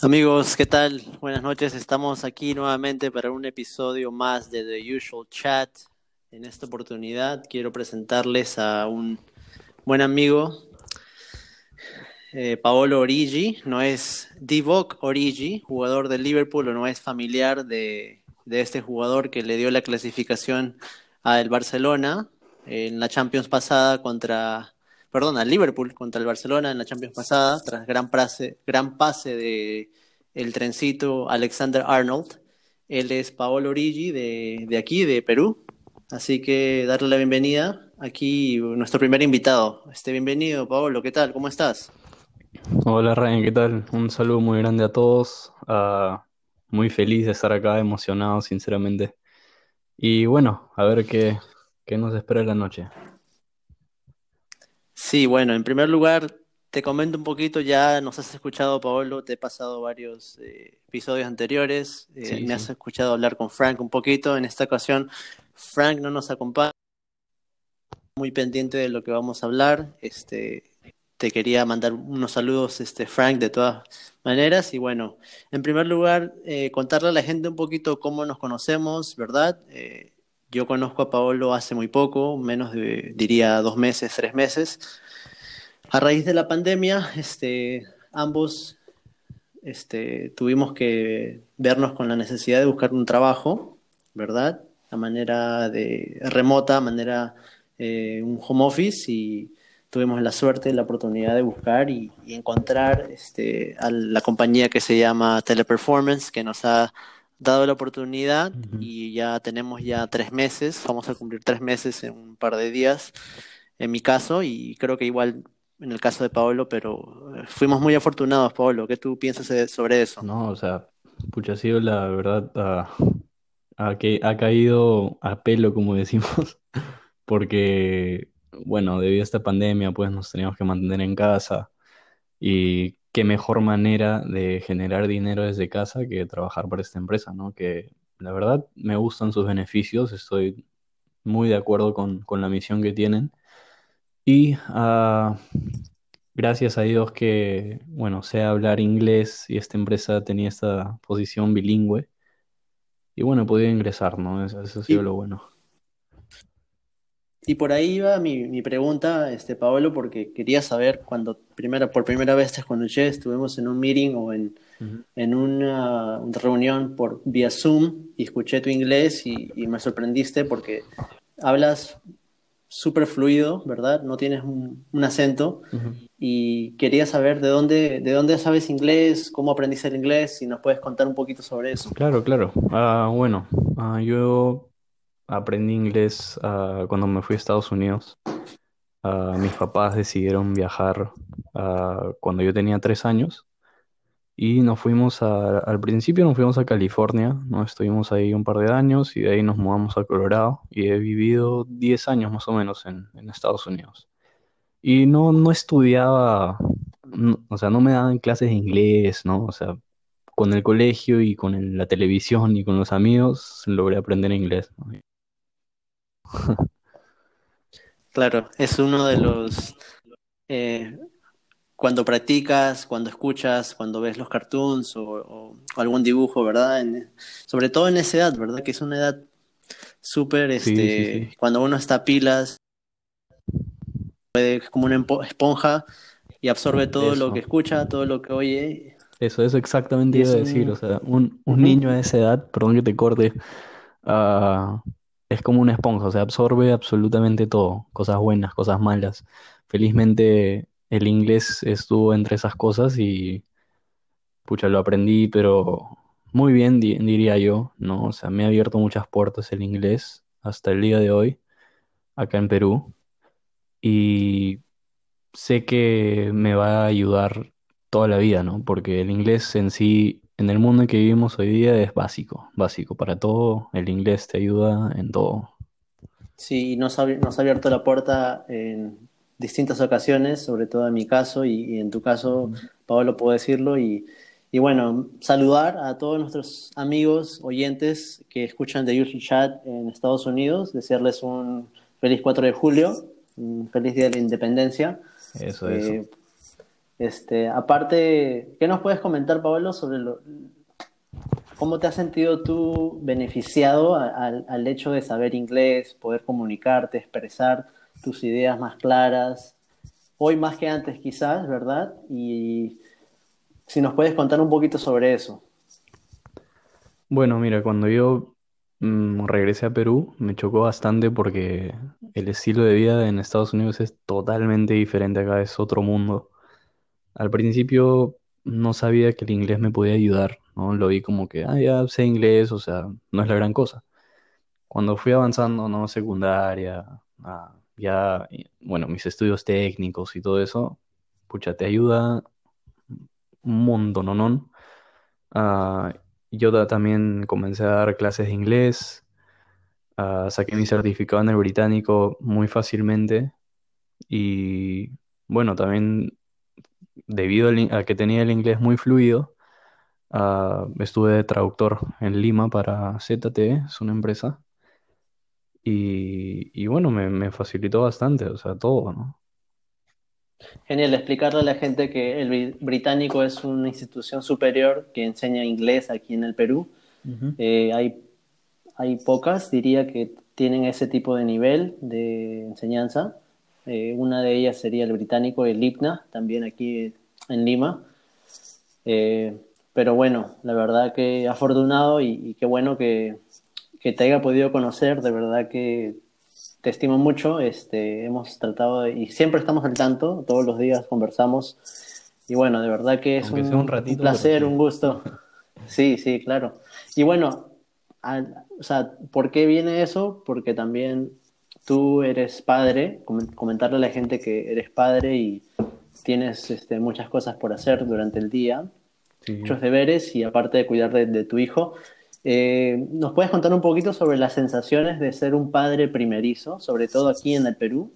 Amigos, ¿qué tal? Buenas noches. Estamos aquí nuevamente para un episodio más de The Usual Chat. En esta oportunidad quiero presentarles a un buen amigo, eh, Paolo Origi. No es Divock Origi, jugador de Liverpool, o no es familiar de, de este jugador que le dio la clasificación al Barcelona en la Champions pasada contra perdón, al Liverpool contra el Barcelona en la Champions pasada, tras gran pase, gran pase de el trencito Alexander Arnold. Él es Paolo Origi de, de aquí, de Perú. Así que darle la bienvenida aquí nuestro primer invitado. Este bienvenido, Paolo, ¿qué tal? ¿Cómo estás? Hola Ryan, ¿qué tal? Un saludo muy grande a todos. Ah, muy feliz de estar acá, emocionado, sinceramente. Y bueno, a ver qué, qué nos espera la noche. Sí, bueno, en primer lugar, te comento un poquito, ya nos has escuchado, Paolo, te he pasado varios eh, episodios anteriores, eh, Sí, me has escuchado hablar con Frank un poquito, en esta ocasión Frank no nos acompaña, muy pendiente de lo que vamos a hablar, este, te quería mandar unos saludos, este, Frank, de todas maneras, y bueno, en primer lugar, eh, contarle a la gente un poquito cómo nos conocemos, ¿verdad? Yo conozco a Paolo hace muy poco, menos de, diría, dos meses, tres meses. A raíz de la pandemia, este, ambos este, tuvimos que vernos con la necesidad de buscar un trabajo, ¿verdad? A manera de remota, a manera eh, un home office y tuvimos la suerte, la oportunidad de buscar y, y encontrar este, a la compañía que se llama Teleperformance, que nos ha dado la oportunidad y ya tenemos ya tres meses, vamos a cumplir tres meses en un par de días, en mi caso, y creo que igual en el caso de Paolo, pero eh, fuimos muy afortunados, Paolo. ¿Qué tú piensas sobre eso? No, o sea, pucha, ha sido la verdad, ah, a que ha caído a pelo, como decimos, porque, bueno, debido a esta pandemia, pues nos teníamos que mantener en casa y qué mejor manera de generar dinero desde casa que trabajar para esta empresa, ¿no? Que la verdad me gustan sus beneficios, estoy muy de acuerdo con, con la misión que tienen y ah, gracias a Dios que, bueno, sé hablar inglés y esta empresa tenía esta posición bilingüe y bueno, he podido ingresar, ¿no? Eso, eso ha sido Y, lo bueno. Y por ahí va mi, mi pregunta, este, Paolo, porque quería saber cuando primera, por primera vez te escuché, estuvimos en un meeting o en, en una reunión por vía Zoom y escuché tu inglés y, y me sorprendiste porque hablas súper fluido, ¿verdad? No tienes un, un acento y quería saber de dónde, de dónde sabes inglés, cómo aprendiste el inglés, si nos puedes contar un poquito sobre eso. Claro, claro. Ah, bueno, ah, yo aprendí inglés ah, cuando me fui a Estados Unidos. Ah, mis papás decidieron viajar ah, cuando yo tenía tres años y nos fuimos al principio nos fuimos a California, ¿no? Estuvimos ahí un par de años y de ahí nos mudamos a Colorado y he vivido 10 años más o menos en, Estados Unidos. Y no, no estudiaba, o sea, no me daban clases de inglés, ¿no? O sea, con el colegio y con la televisión y con los amigos logré aprender inglés, ¿no? Claro, es uno de los... eh, cuando practicas, cuando escuchas, cuando ves los cartoons o, o- o algún dibujo, ¿verdad? En- sobre todo en esa edad, ¿verdad? Que es una edad súper, Sí, sí, sí. este, cuando uno está a pilas, es como una esponja y absorbe todo lo que escucha, todo lo que oye. eso, eso exactamente iba a decir. O un... sea, un, un niño a esa edad, perdón que te corte, ah, es como una esponja, o sea, absorbe absolutamente todo, cosas buenas, cosas malas. Felizmente el inglés estuvo entre esas cosas y pucha, lo aprendí, pero muy bien, di- diría yo, ¿no? O sea, me ha abierto muchas puertas el inglés hasta el día de hoy, acá en Perú, y sé que me va a ayudar toda la vida, ¿no? Porque el inglés en sí, en el mundo en que vivimos hoy día, es básico, básico para todo. El inglés te ayuda en todo. Sí, nos ha, nos ha abierto la puerta en distintas ocasiones, sobre todo en mi caso y, y en tu caso, Pablo, puedo decirlo. Y, y, bueno, saludar a todos nuestros amigos, oyentes que escuchan The Usual Chat en Estados Unidos, desearles un feliz 4 de julio, un feliz Día de la Independencia. Eso, Eh, eso. Este, aparte, ¿qué nos puedes comentar, Pablo, sobre lo- cómo te has sentido tú beneficiado al hecho de saber inglés, poder comunicarte, expresar tus ideas más claras, hoy más que antes quizás, ¿verdad? Y si nos puedes contar un poquito sobre eso. Bueno, mira, cuando yo mm, regresé a Perú, me chocó bastante porque el estilo de vida en Estados Unidos es totalmente diferente acá, es otro mundo. Al principio no sabía que el inglés me podía ayudar, ¿no? Lo vi como que, ah, ya sé inglés, o sea, no es la gran cosa. Cuando fui avanzando, ¿no? Secundaria, ya, bueno, mis estudios técnicos y todo eso, pucha, te ayuda un montón, ¿no? Ah, yo ta- también comencé a dar clases de inglés, ah, saqué mi certificado en el británico muy fácilmente y bueno, también debido a que tenía el inglés muy fluido, ah, estuve de traductor en Lima para ZTE, es una empresa, y, y bueno, me, me facilitó bastante, o sea, todo, ¿no? Genial, explicarle a la gente que el bri- británico es una institución superior que enseña inglés aquí en el Perú. Eh, hay, hay pocas, diría, que tienen ese tipo de nivel de enseñanza. Eh, una de ellas sería el británico, el IPNA, también aquí en Lima. Eh, pero bueno, la verdad que afortunado y, y qué bueno que, que te haya podido conocer, de verdad que te estimo mucho. Este, hemos tratado de- y siempre estamos al tanto, todos los días conversamos. Y bueno, de verdad que es un, un ratito, un placer, un gusto. Sí, sí, claro. Y bueno, al- o sea, ¿por qué viene eso? Porque también tú eres padre, com- comentarle a la gente que eres padre y tienes este, muchas cosas por hacer durante el día, Sí. muchos deberes y aparte de cuidar de, de tu hijo. Eh, ¿nos puedes contar un poquito sobre las sensaciones de ser un padre primerizo, sobre todo aquí en el Perú?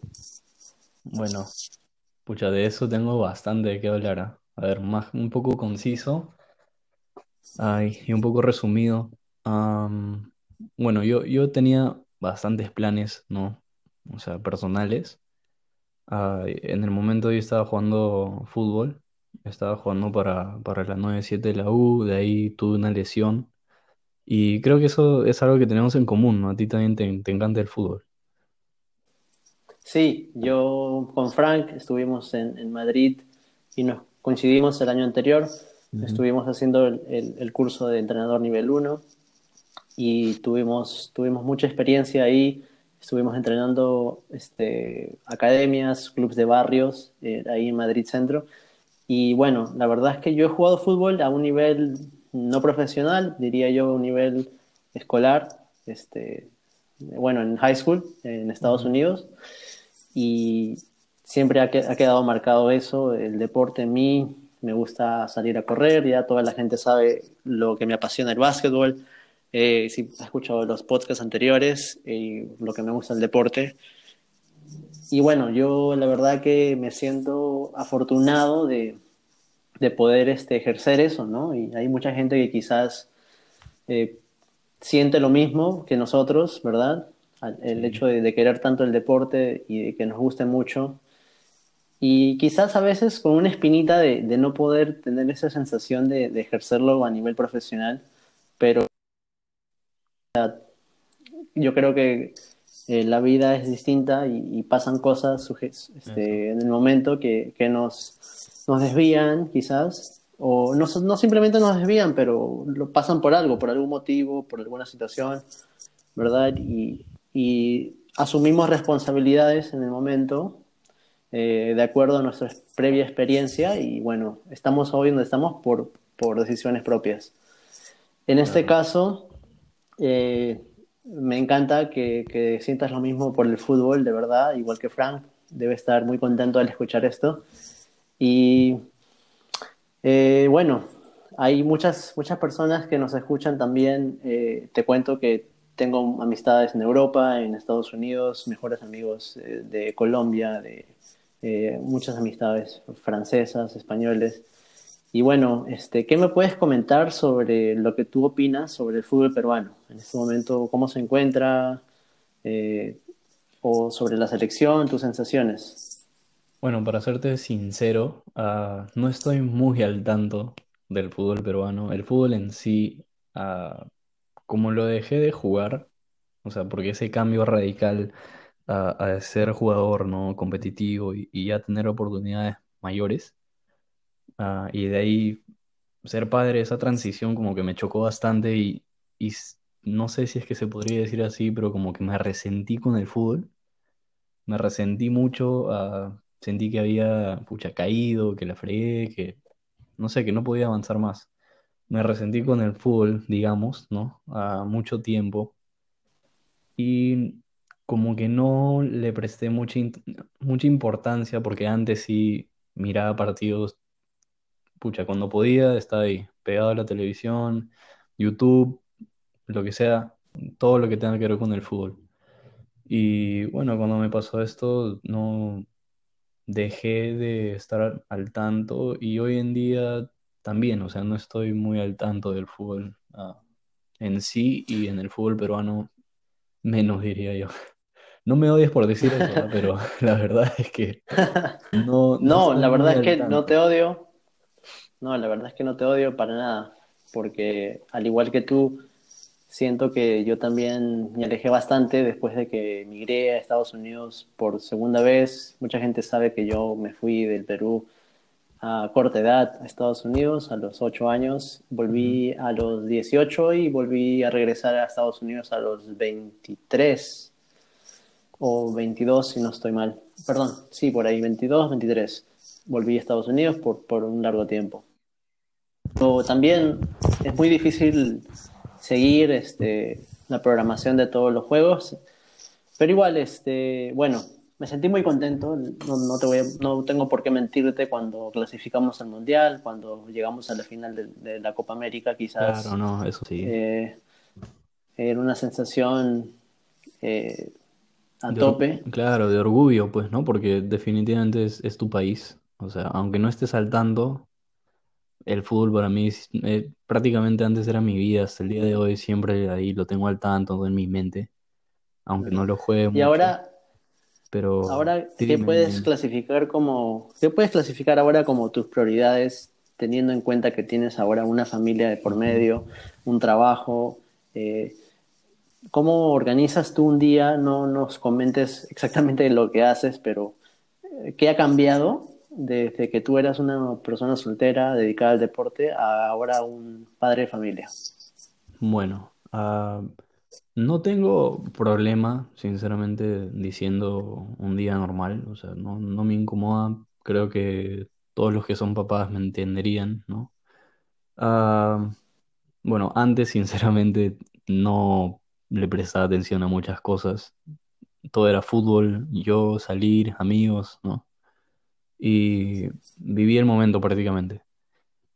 Bueno, pucha, de eso tengo bastante de qué hablar. ¿ah? A ver, más un poco conciso, ay, y un poco resumido. Bueno, yo, yo tenía bastantes planes, ¿no? O sea, personales. Ah, en el momento yo estaba jugando fútbol, estaba jugando para, para la 9-7 de la U, de ahí tuve una lesión. Y creo que eso es algo que tenemos en común, ¿no? A ti también te, te encanta el fútbol. Sí, yo con Frank estuvimos en, en Madrid y nos coincidimos el año anterior. Estuvimos haciendo el, el- el curso de entrenador nivel 1 y tuvimos, tuvimos mucha experiencia ahí. Estuvimos entrenando este, academias, clubes de barrios, eh, ahí en Madrid Centro. Y bueno, la verdad es que yo he jugado fútbol a un nivel no profesional, diría yo un nivel escolar, este, bueno, en high school en Estados. Unidos. Y siempre ha quedado marcado eso, el deporte en mí, me gusta salir a correr, ya toda la gente sabe lo que me apasiona el básquetbol, eh, si has escuchado los podcasts anteriores, eh, lo que me gusta el deporte. Y bueno, yo la verdad que me siento afortunado de, de poder este, ejercer eso, ¿no? Y hay mucha gente que quizás eh, siente lo mismo que nosotros, ¿verdad? El hecho de, de querer tanto el deporte y de que nos guste mucho. Y quizás a veces con una espinita de, de no poder tener esa sensación de, de ejercerlo a nivel profesional, pero yo creo que eh, la vida es distinta y, y pasan cosas este, en el momento que, que nos, nos desvían, quizás, o no, no simplemente nos desvían, pero lo pasan por algo, por algún motivo, por alguna situación, ¿verdad? Y, y asumimos responsabilidades en el momento eh, de acuerdo a nuestra previa experiencia y bueno, estamos hoy donde estamos por, por decisiones propias. En este caso, eh, me encanta que, que sientas lo mismo por el fútbol, de verdad, igual que Frank, debe estar muy contento al escuchar esto. Y Eh, bueno, hay muchas, muchas personas que nos escuchan también. Eh, te cuento que tengo amistades en Europa, en Estados Unidos, mejores amigos de Colombia, de muchas amistades francesas, españoles. Y bueno, este, ¿qué me puedes comentar sobre lo que tú opinas sobre el fútbol peruano? En este momento, ¿cómo se encuentra? Eh, o sobre la selección, tus sensaciones. Bueno, para serte sincero, ah, no estoy muy al tanto del fútbol peruano. El fútbol en sí, ah, como lo dejé de jugar, o sea, porque ese cambio radical a, a ser jugador no competitivo y ya tener oportunidades mayores, ah, y de ahí ser padre, esa transición como que me chocó bastante y, y no sé si es que se podría decir así, pero como que me resentí con el fútbol, me resentí mucho, ah, sentí que había, pucha, caído, que la fregué, que no sé, que no podía avanzar más. Me resentí con el fútbol, digamos, ¿no? A mucho tiempo y como que no le presté mucha, mucha importancia porque antes sí miraba partidos, pucha, cuando podía, estaba ahí, pegado a la televisión, YouTube, lo que sea, todo lo que tenga que ver con el fútbol. Y bueno, cuando me pasó esto, no dejé de estar al tanto y hoy en día también, o sea, no estoy muy al tanto del fútbol, ah, en sí y en el fútbol peruano menos, diría yo. No me odies por decir eso. Pero la verdad es que no, no No, la verdad es que no te odio. No, la verdad es que no te odio para nada. Porque al igual que tú, siento que yo también me alejé bastante después de que migré a Estados Unidos por segunda vez. Mucha gente sabe que yo me fui del Perú a corta edad a Estados Unidos, a los 8 años. Volví a los 18 y volví a regresar a Estados Unidos a los 23 o 22 si no estoy mal. Perdón, sí, por ahí, 22, 23. Volví a Estados Unidos por, por un largo tiempo. Pero también es muy difícil seguir este, la programación de todos los juegos, pero igual, este, bueno, me sentí muy contento, no, no, te voy a- no tengo por qué mentirte cuando clasificamos al Mundial, cuando llegamos a la final de, de la Copa América, Claro, quizás no, eso sí. eh, era una sensación eh, a De tope. claro, de orgullo, pues, ¿no? Porque definitivamente es, es tu país. O sea, aunque no estés al tanto, el fútbol para mí es- eh, prácticamente antes era mi vida. Hasta el día de hoy siempre ahí lo tengo al tanto en mi mente, aunque no lo juegue Y mucho. ahora, Pero ahora, ¿qué puedes clasificar como, qué puedes clasificar ahora como tus prioridades, teniendo en cuenta que tienes ahora una familia de por medio, un trabajo? eh, ¿cómo organizas tú un día? No nos comentes exactamente lo que haces, pero eh, ¿qué ha cambiado desde que tú eras una persona soltera dedicada al deporte a ahora un padre de familia? Bueno, ah, no tengo problema, sinceramente, diciendo un día normal, o sea, no, no me incomoda, creo que todos los que son papás me entenderían, ¿no? Ah, bueno, antes, sinceramente, no le prestaba atención a muchas cosas, todo era fútbol, yo salir, amigos, ¿no? Y viví el momento prácticamente.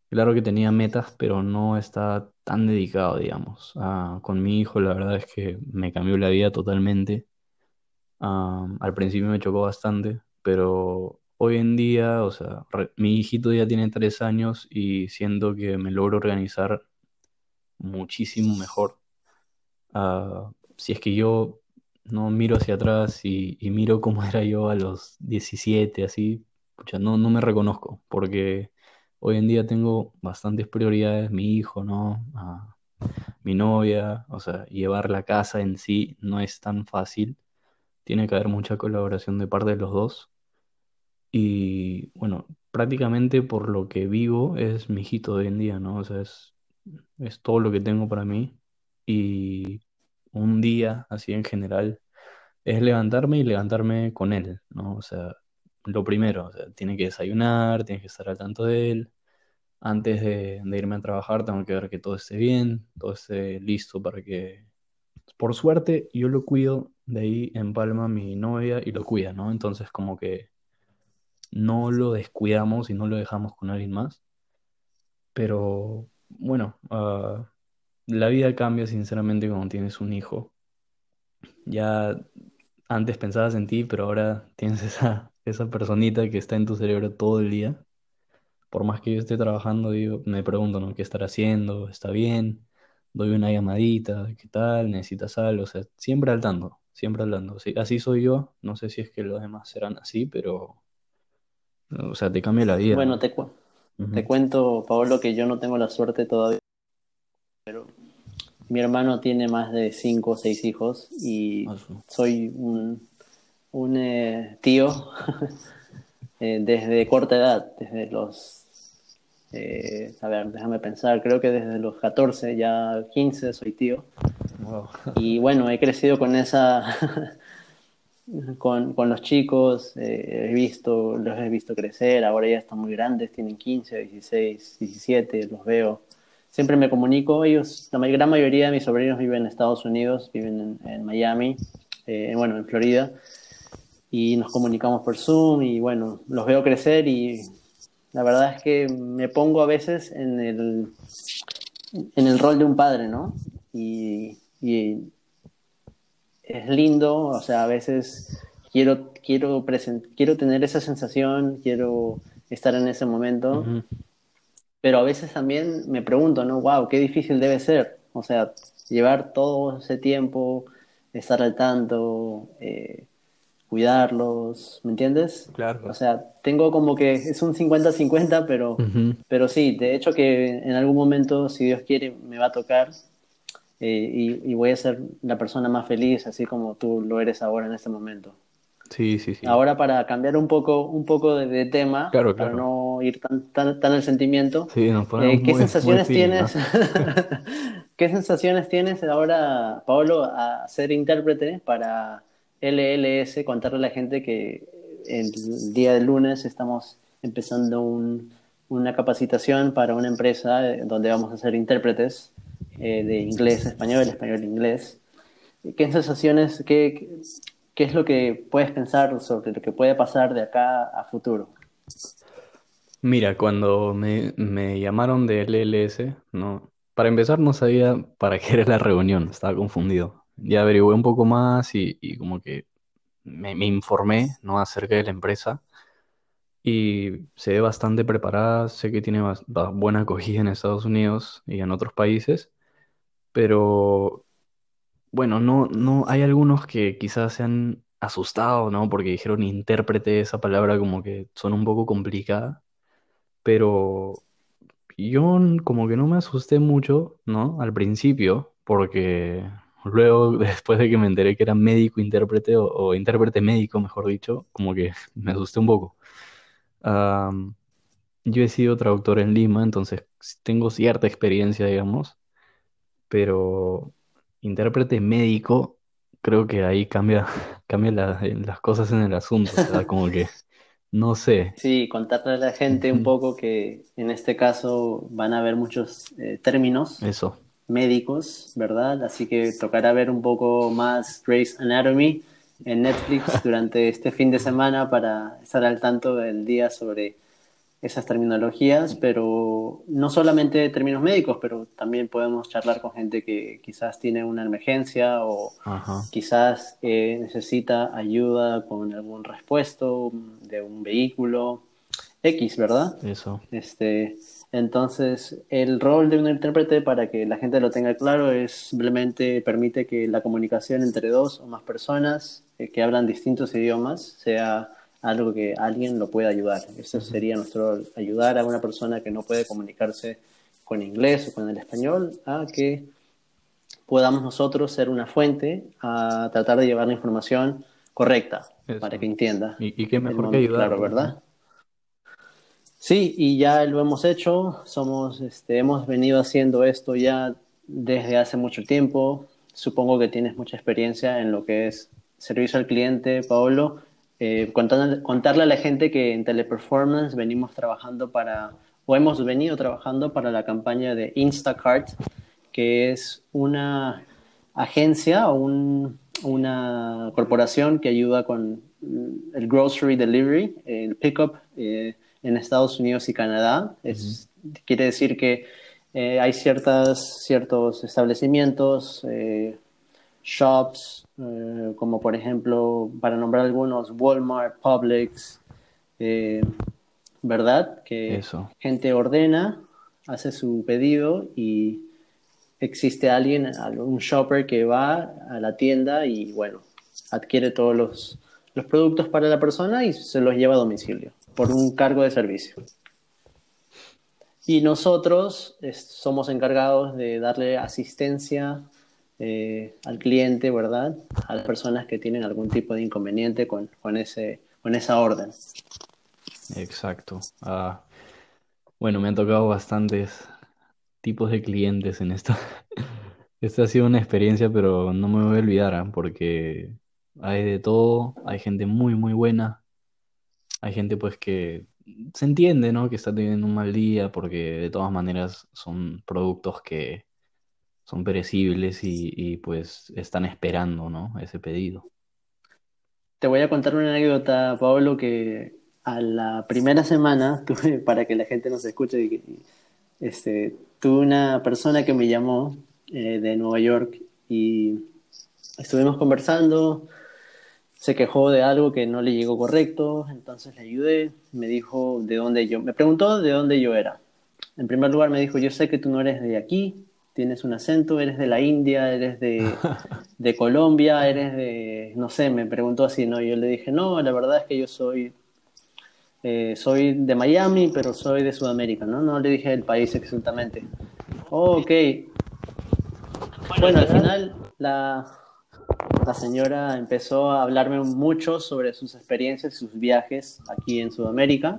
Claro que tenía metas, pero no estaba tan dedicado, digamos. Con mi hijo, la verdad es que me cambió la vida totalmente. Al principio me chocó bastante, pero hoy en día, o sea, mi hijito ya tiene tres años y siento que me logro organizar muchísimo mejor. Ah, si es que yo no miro hacia atrás y, y miro cómo era yo a los 17 así, no, no me reconozco, porque hoy en día tengo bastantes prioridades, mi hijo, ¿no? Ah, mi novia, o sea, llevar la casa en sí no es tan fácil, tiene que haber mucha colaboración de parte de los dos. Y bueno, prácticamente por lo que vivo es mi hijito de hoy en día, ¿no? O sea, es, es todo lo que tengo para mí. Y un día, así en general, es levantarme y levantarme con él, ¿no? O sea, lo primero, o sea, tiene que desayunar, tiene que estar al tanto de él. Antes de, de irme a trabajar, tengo que ver que todo esté bien, todo esté listo para que... Por suerte, yo lo cuido, de ahí en Palma mi novia y lo cuida, ¿no? Entonces, como que no lo descuidamos y no lo dejamos con alguien más. Pero bueno, ah, la vida cambia sinceramente cuando tienes un hijo. Ya antes pensabas en ti, pero ahora tienes esa, esa personita que está en tu cerebro todo el día. Por más que yo esté trabajando, digo, me pregunto, ¿no? ¿Qué estará haciendo? ¿Está bien? Doy una llamadita, ¿qué tal? ¿Necesitas algo? O sea, siempre al tanto, siempre. Sí, así soy yo, no sé si es que los demás serán así, pero, o sea, te cambia la vida, Bueno, ¿no? te, cu- te cuento, Pablo, que yo no tengo la suerte todavía, pero mi hermano tiene más de cinco o seis hijos y Ah, soy un, un eh, tío eh, desde corta edad, desde los, eh, a ver, déjame pensar, creo que desde los 14, ya 15 soy tío. Wow. Y bueno, he crecido con esa, con, con los chicos, eh, he visto, los he visto crecer, ahora ya están muy grandes, tienen 15, 16, 17, los veo. Siempre me comunico, ellos, la gran mayoría de mis sobrinos viven en Estados Unidos, viven en, en Miami, eh, bueno, en Florida, y nos comunicamos por Zoom y bueno, los veo crecer y la verdad es que me pongo a veces en el, en el rol de un padre, ¿no? Y, y es lindo, o sea, a veces quiero, quiero, presen- quiero tener esa sensación, quiero estar en ese momento, pero a veces también me pregunto, ¿no? Wow, qué difícil debe ser, o sea, llevar todo ese tiempo, estar al tanto, eh, cuidarlos, ¿me entiendes? Claro. O sea, tengo como que es un 50-50, pero, pero sí, de hecho que en algún momento, si Dios quiere, me va a tocar eh, y, y voy a ser la persona más feliz, así como tú lo eres ahora en este momento. Sí, sí, sí. Ahora para cambiar un poco, un poco de, de tema, Claro, para no ir tan, tan, tan al sentimiento, Sí, nos ponemos eh, ¿qué muy, muy sensaciones tienes? ¿Qué sensaciones tienes ahora, Pablo, a ser intérprete para LLS? Contarle a la gente que el día del lunes estamos empezando un- una capacitación para una empresa eh, donde vamos a ser intérpretes eh, de inglés español, español a inglés. ¿Qué sensaciones, qué, qué es lo que puedes pensar sobre lo que puede pasar de acá a futuro? Mira, cuando me, me llamaron de LLS, no, para empezar no sabía para qué era la reunión, estaba confundido. Ya averigué un poco más y, como que me, informé, ¿no? acerca de la empresa y se ve bastante preparada, sé que tiene buena acogida en Estados Unidos y en otros países, pero bueno, no, no, hay algunos que quizás se han asustado, ¿no? Porque dijeron intérprete, esa palabra como que suena un poco complicada, pero yo como que no me asusté mucho, ¿no? Al principio, porque luego, después de que me enteré que era médico intérprete o, o intérprete médico, mejor dicho, como que me asusté un poco. Am, yo he sido traductor en Lima, entonces tengo cierta experiencia, digamos, pero intérprete médico, creo que ahí cambia, cambia la- las cosas en el asunto, o sea, como que, no sé. Sí, contarle a la gente un poco que en este caso van a haber muchos eh, términos Eso. Médicos, ¿verdad? Así que tocará ver un poco más Grey's Anatomy en Netflix durante este fin de semana para estar al tanto del día sobre esas terminologías, pero no solamente términos médicos, pero también podemos charlar con gente que quizás tiene una emergencia o Ajá. quizás eh, necesita ayuda con algún repuesto de un vehículo X, ¿verdad? Eso. Este, entonces, el rol de un intérprete, para que la gente lo tenga claro, es simplemente permite que la comunicación entre dos o más personas eh, que hablan distintos idiomas sea algo que alguien lo pueda ayudar. Eso sería nuestro rol, ayudar a una persona que no puede comunicarse con inglés o con el español a que podamos nosotros ser una fuente a tratar de llevar la información correcta Eso. para que entienda. Y, y qué mejor que ayudar, Claro. ¿verdad? Sí, y ya lo hemos hecho, somos, este, hemos venido haciendo esto ya desde hace mucho tiempo. Supongo que tienes mucha experiencia en lo que es servicio al cliente, Paolo. Eh, contarle, contarle a la gente que en Teleperformance venimos trabajando para, o hemos venido trabajando para la campaña de Instacart, que es una agencia o un- una corporación que ayuda con el grocery delivery, el pickup eh, en Estados Unidos y Canadá. Es quiere decir que eh, hay ciertas, ciertos establecimientos, eh, shops, eh, como por ejemplo, para nombrar algunos, Walmart, Publix, ¿verdad? Que Eso. gente ordena, hace su pedido y existe alguien, un shopper que va a la tienda y bueno, adquiere todos los, los productos para la persona y se los lleva a domicilio por un cargo de servicio. Y nosotros somos encargados de darle asistencia eh, al cliente, ¿verdad? A las personas que tienen algún tipo de inconveniente con, con, ese, con esa orden. Exacto. Ah, bueno, me han tocado bastantes tipos de clientes en esto. Esta ha sido una experiencia, pero no me voy a olvidar, ¿ah? porque hay de todo, hay gente muy, muy buena, hay gente pues que se entiende, ¿no? Que está teniendo un mal día porque de todas maneras son productos que son perecibles y, pues están esperando, ¿no? Ese pedido. Te voy a contar una anécdota, Pablo, que a la primera semana, para que la gente nos escuche, este, tuve una persona que me llamó eh, de Nueva York y estuvimos conversando, se quejó de algo que no le llegó correcto, entonces le ayudé, me dijo de dónde yo, me preguntó de dónde yo era. En primer lugar me dijo, yo sé que tú no eres de aquí, tienes un acento, eres de la India, eres de, de Colombia, eres de, no sé, me preguntó así, ¿no? Yo le dije, no, la verdad es que yo soy, eh, soy de Miami, pero soy de Sudamérica, ¿no? No le dije el país exactamente. Oh, ok. Bueno, al final la, la señora empezó a hablarme mucho sobre sus experiencias, sus viajes aquí en Sudamérica.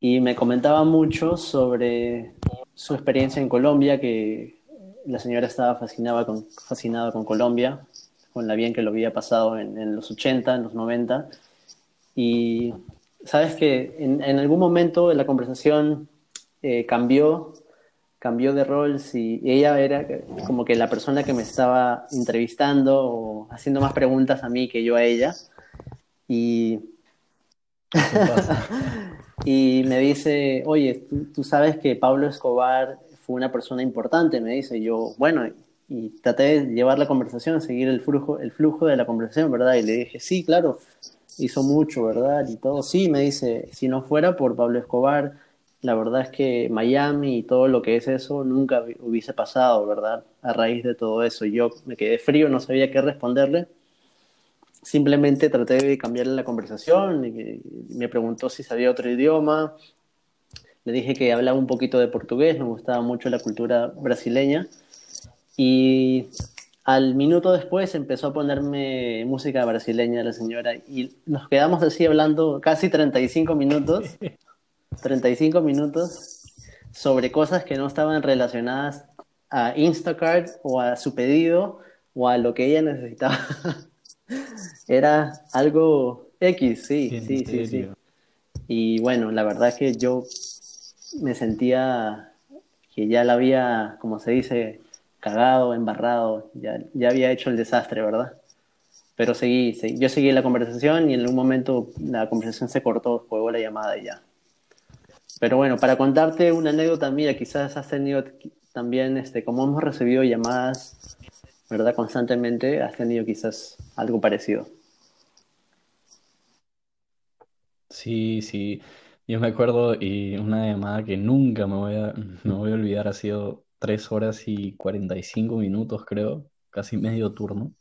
Y me comentaba mucho sobre su experiencia en Colombia, que la señora estaba fascinada con, Colombia, con la bien que lo había pasado en, los 80, en los 90. Y sabes que en, algún momento la conversación eh, cambió cambió de rol si ella era como que la persona que me estaba entrevistando o haciendo más preguntas a mí que yo a ella. Y, y me dice, oye, ¿tú, sabes que Pablo Escobar fue una persona importante, me dice. yo, bueno, y traté de llevar la conversación, seguir el flujo, el flujo de la conversación, ¿verdad? Y le dije, sí, claro, hizo mucho, ¿verdad? Y todo, sí, me dice, si no fuera por Pablo Escobar, la verdad es que Miami y todo lo que es eso nunca hubiese pasado, ¿verdad? A raíz de todo eso. Yo me quedé frío, no sabía qué responderle. Simplemente traté de cambiarle la conversación y me preguntó si sabía otro idioma. Le dije que hablaba un poquito de portugués, me gustaba mucho la cultura brasileña. Y al minuto después empezó a ponerme música brasileña la señora y nos quedamos así hablando casi 35 minutos 35 minutos sobre cosas que no estaban relacionadas a Instacart o a su pedido o a lo que ella necesitaba. Era algo X, sí, sí, sí, sí. Y bueno, la verdad es que yo me sentía que ya la había, como se dice, cagado, embarrado, ya, ya había hecho el desastre, ¿verdad? Pero seguí, seguí, yo seguí la conversación y en algún momento la conversación se cortó, juego la llamada y ya. Pero bueno, para contarte una anécdota mía, quizás has tenido también, este, como hemos recibido llamadas, ¿verdad? Constantemente, has tenido quizás algo parecido. Sí, sí, yo me acuerdo y una llamada que nunca me voy a, me voy a olvidar ha sido 3 horas y 45 minutos, creo, casi medio turno.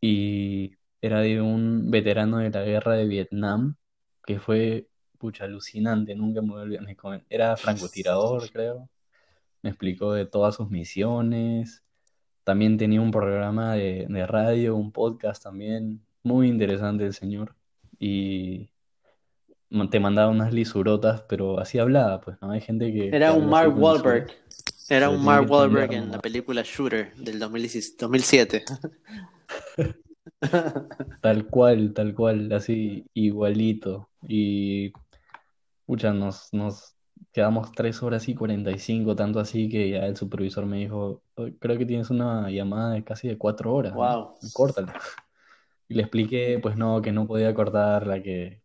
Y era de un veterano de la guerra de Vietnam que fue pucha, alucinante, nunca me voy a olvidar. Era francotirador, creo. Me explicó de todas sus misiones. También tenía un programa de, radio, un podcast también. Muy interesante el señor. Y te mandaba unas lisurotas, pero así hablaba, pues, ¿no? Hay gente que... Era un Mark Wahlberg. Era un Mark Wahlberg en la película Shooter del 2007. Tal cual, tal cual, así igualito. Y Pucha, nos, nos quedamos 3 horas y 45, tanto así que ya el supervisor me dijo, creo que tienes una llamada de casi de 4 horas, wow. Córtala. Y le expliqué, pues no, que no podía cortarla, que,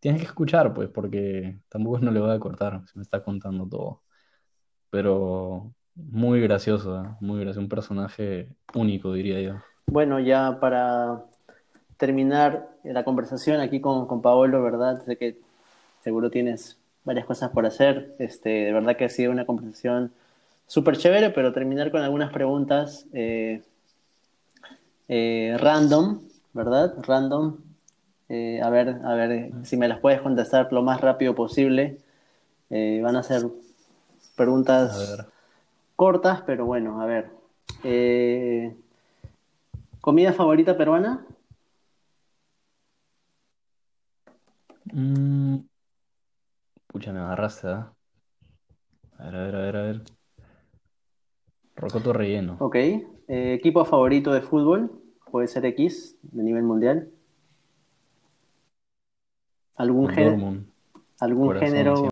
tienes que escuchar, pues, porque tampoco no le voy a cortar si me está contando todo. Pero muy gracioso, ¿eh? Muy gracioso, un personaje único, diría yo. Bueno, ya para terminar la conversación aquí con, con Paolo, ¿verdad? Sé que seguro tienes varias cosas por hacer. Este, de verdad que ha sido una conversación súper chévere, pero terminar con algunas preguntas eh, eh, random, ¿verdad? Random. Eh, a ver, a ver si me las puedes contestar lo más rápido posible. Van a ser preguntas cortas, pero bueno, a ver. ¿comida favorita peruana? Mm, pucha, me agarraste, ¿ah? A ver, a ver, a ver, a ver. Rocoto relleno. Ok. Eh, ¿equipo favorito de fútbol? Puede ser X, de nivel mundial. ¿Algún, El gé- Dortmund. algún Corazón género